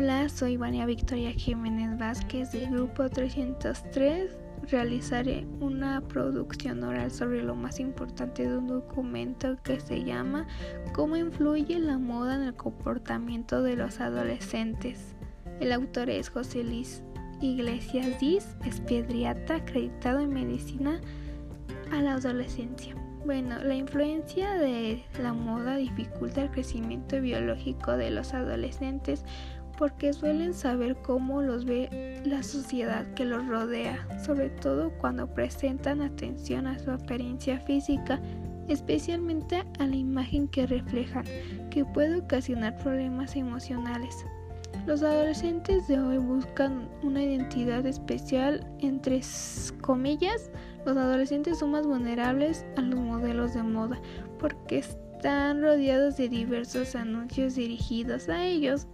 Hola, soy Vania Victoria Jiménez Vázquez del grupo 303. Realizaré una producción oral sobre lo más importante de un documento que se llama ¿Cómo influye la moda en el comportamiento de los adolescentes? El autor es José Luis Iglesias Diz, es pediatra acreditado en medicina a la adolescencia. Bueno, la influencia de la moda dificulta el crecimiento biológico de los adolescentes porque suelen saber cómo los ve la sociedad que los rodea, sobre todo cuando presentan atención a su apariencia física, especialmente a la imagen que reflejan, que puede ocasionar problemas emocionales. Los adolescentes de hoy buscan una identidad especial, entre comillas, los adolescentes son más vulnerables a los modelos de moda porque están rodeados de diversos anuncios dirigidos a ellos.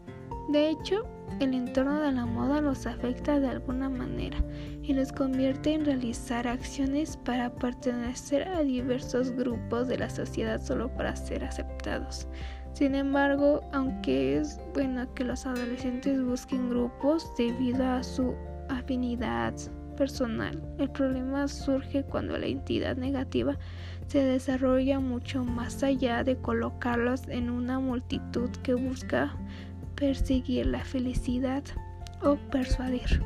De hecho, el entorno de la moda los afecta de alguna manera y los convierte en realizar acciones para pertenecer a diversos grupos de la sociedad solo para ser aceptados. Sin embargo, aunque es bueno que los adolescentes busquen grupos debido a su afinidad personal, el problema surge cuando la entidad negativa se desarrolla mucho más allá de colocarlos en una multitud que busca perseguir la felicidad o persuadir.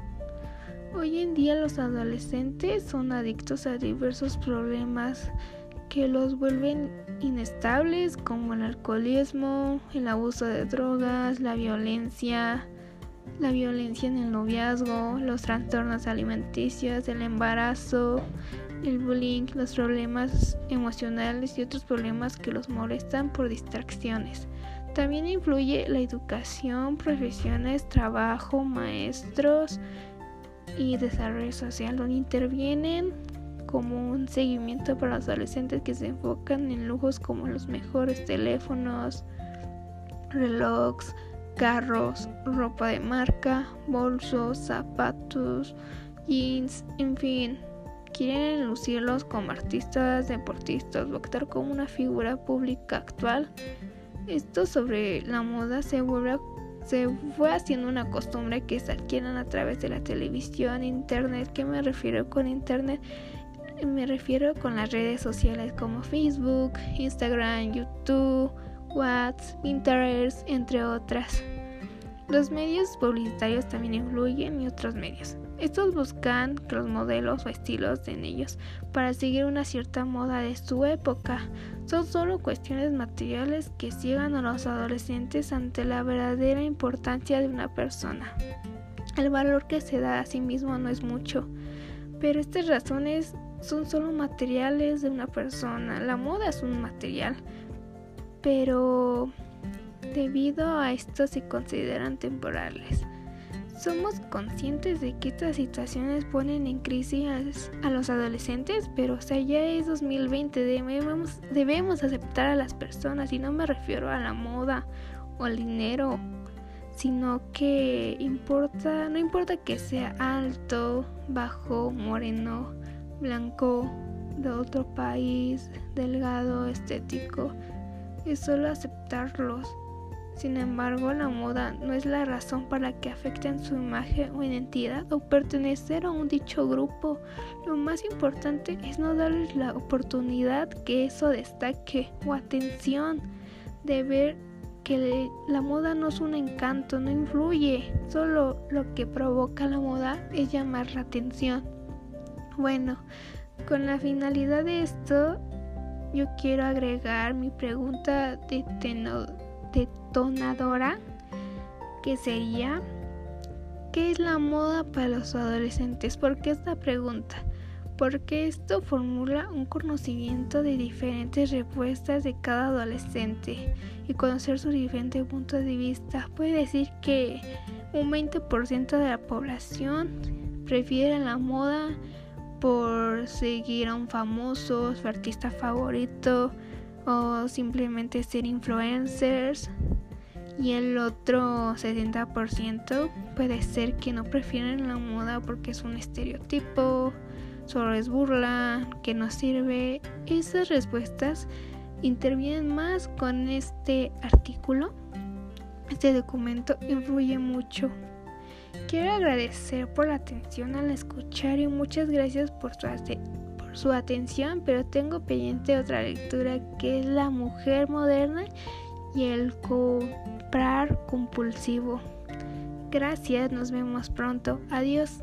Hoy en día los adolescentes son adictos a diversos problemas que los vuelven inestables como el alcoholismo, el abuso de drogas, la violencia, la violencia en el noviazgo, los trastornos alimenticios, el embarazo, el bullying, los problemas emocionales y otros problemas que los molestan por distracciones. También influye la educación, profesiones, trabajo, maestros y desarrollo social, donde intervienen como un seguimiento para los adolescentes que se enfocan en lujos como los mejores teléfonos, relojes, carros, ropa de marca, bolsos, zapatos, jeans, en fin. Quieren lucirlos como artistas, deportistas o actuar como una figura pública actual. Esto sobre la moda se se fue haciendo una costumbre que se adquieran a través de la televisión, internet. ¿Qué me refiero con internet? Me refiero con las redes sociales como Facebook, Instagram, YouTube, WhatsApp, Pinterest, entre otras. Los medios publicitarios también influyen y otros medios. Estos buscan que los modelos o estilos en ellos para seguir una cierta moda de su época. Son solo cuestiones materiales que ciegan a los adolescentes ante la verdadera importancia de una persona. El valor que se da a sí mismo no es mucho, pero estas razones son solo materiales de una persona. La moda es un material, pero debido a esto se consideran temporales. Somos conscientes de que estas situaciones ponen en crisis a los adolescentes, pero o sea, ya es 2020, debemos, debemos aceptar a las personas y no me refiero a la moda o al dinero, sino que importa, no importa que sea alto, bajo, moreno, blanco, de otro país, delgado, estético, es solo aceptarlos. Sin embargo, la moda no es la razón para que afecten su imagen o identidad o pertenecer a un dicho grupo. Lo más importante es no darles la oportunidad que eso destaque o atención de ver que la moda no es un encanto, no influye. Solo lo que provoca la moda es llamar la atención. Bueno, con la finalidad de esto, yo quiero agregar mi pregunta detonadora, que sería, ¿qué es la moda para los adolescentes? ¿Por qué esta pregunta? Porque esto formula un conocimiento de diferentes respuestas de cada adolescente y conocer su diferente punto de vista. Puede decir que un 20% de la población prefiere la moda por seguir a un famoso, su artista favorito o simplemente ser influencers. Y el otro 70% puede ser que no prefieren la moda porque es un estereotipo, solo es burla, que no sirve. Esas respuestas intervienen más con este artículo Este documento influye mucho. Quiero agradecer por la atención al escuchar y muchas gracias por su, su atención, pero tengo pendiente otra lectura que es La mujer moderna y el comprar compulsivo. Gracias, nos vemos pronto. Adiós.